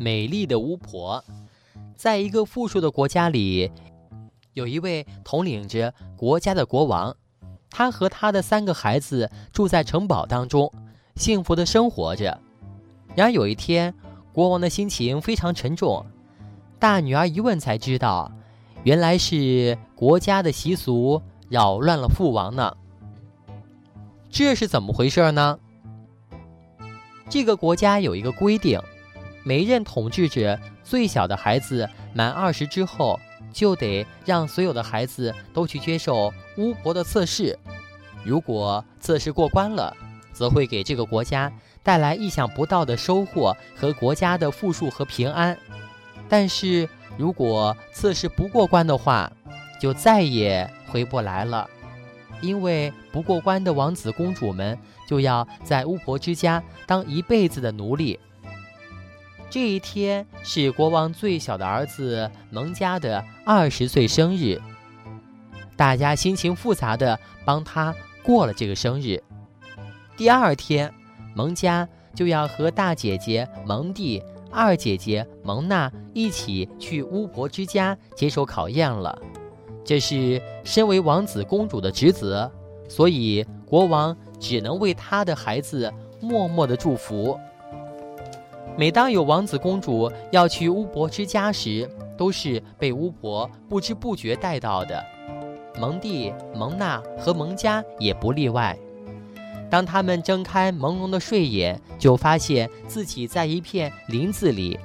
美丽的巫婆，在一个富庶的国家里，有一位统领着国家的国王，他和他的三个孩子住在城堡当中，幸福的生活着。然而有一天，国王的心情非常沉重。大女儿一问才知道，原来是国家的习俗扰乱了父王呢。这是怎么回事呢？这个国家有一个规定。每任统治者最小的孩子满二十之后，就得让所有的孩子都去接受巫婆的测试。如果测试过关了，则会给这个国家带来意想不到的收获和国家的富庶和平安。但是如果测试不过关的话，就再也回不来了，因为不过关的王子公主们就要在巫婆之家当一辈子的奴隶。这一天是国王最小的儿子蒙家的二十岁生日，大家心情复杂的帮他过了这个生日。第二天，蒙家就要和大姐姐蒙蒂、二姐姐蒙娜一起去巫婆之家接受考验了。这是身为王子公主的职责，所以国王只能为他的孩子默默的祝福。每当有王子公主要去巫婆之家时，都是被巫婆不知不觉带到的。蒙蒂、蒙娜和蒙嘉也不例外。当他们睁开朦胧的睡眼，就发现自己在一片林子里，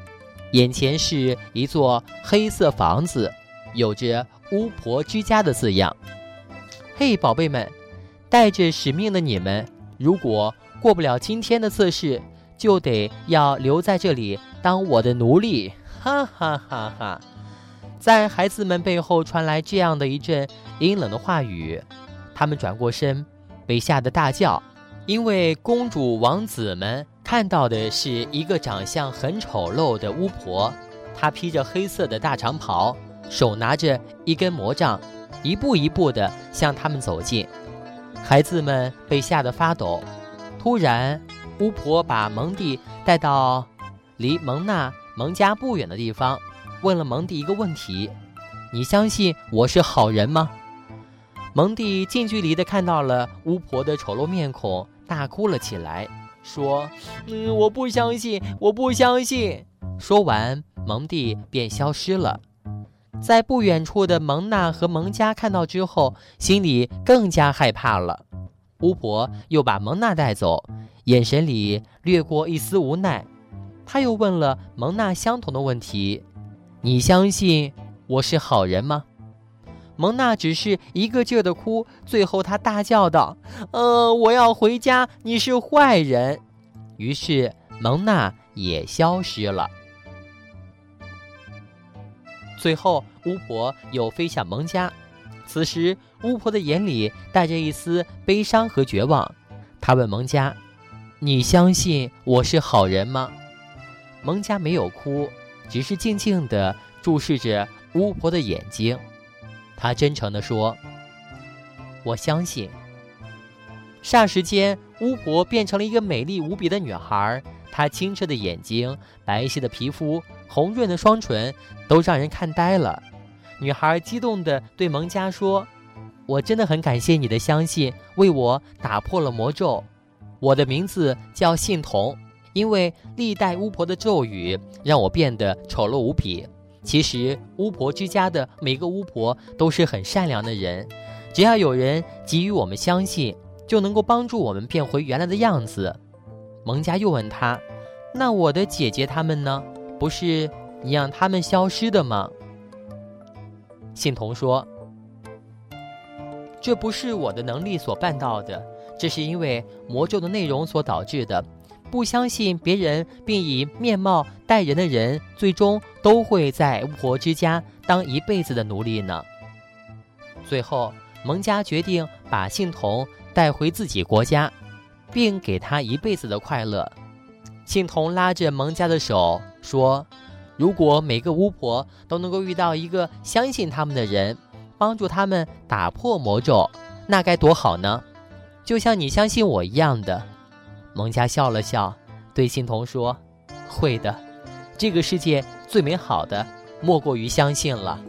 眼前是一座黑色房子，有着“巫婆之家”的字样。嘿，宝贝们，带着使命的你们，如果过不了今天的测试，就得要留在这里当我的奴隶，哈哈哈哈！在孩子们背后传来这样的一阵阴冷的话语，他们转过身，被吓得大叫，因为公主王子们看到的是一个长相很丑陋的巫婆，她披着黑色的大长袍，手拿着一根魔杖，一步一步地向他们走近。孩子们被吓得发抖，突然。巫婆把蒙蒂带到离蒙娜蒙家不远的地方，问了蒙蒂一个问题：“你相信我是好人吗？”蒙蒂近距离的看到了巫婆的丑陋面孔，大哭了起来，说：“嗯，我不相信，我不相信。”说完，蒙蒂便消失了。在不远处的蒙娜和蒙家看到之后，心里更加害怕了。巫婆又把蒙娜带走。眼神里掠过一丝无奈，他又问了蒙娜相同的问题：“你相信我是好人吗？”蒙娜只是一个劲儿的哭，最后她大叫道：“呃，我要回家，你是坏人。”于是蒙娜也消失了。最后，巫婆又飞向蒙家，此时巫婆的眼里带着一丝悲伤和绝望，她问蒙家。你相信我是好人吗？蒙家没有哭，只是静静地注视着巫婆的眼睛。他真诚地说：“我相信。”霎时间，巫婆变成了一个美丽无比的女孩。她清澈的眼睛、白皙的皮肤、红润的双唇，都让人看呆了。女孩激动地对蒙家说：“我真的很感谢你的相信，为我打破了魔咒。”我的名字叫信童，因为历代巫婆的咒语让我变得丑陋无比。其实巫婆之家的每个巫婆都是很善良的人，只要有人给予我们相信，就能够帮助我们变回原来的样子。蒙家又问他：“那我的姐姐她们呢？不是你让他们消失的吗？”信童说：“这不是我的能力所办到的。”这是因为魔咒的内容所导致的。不相信别人并以面貌待人的人，最终都会在巫婆之家当一辈子的奴隶呢。最后，蒙家决定把信童带回自己国家，并给他一辈子的快乐。信童拉着蒙家的手说：“如果每个巫婆都能够遇到一个相信他们的人，帮助他们打破魔咒，那该多好呢？”就像你相信我一样的，蒙佳笑了笑，对欣桐说：“会的，这个世界最美好的，莫过于相信了。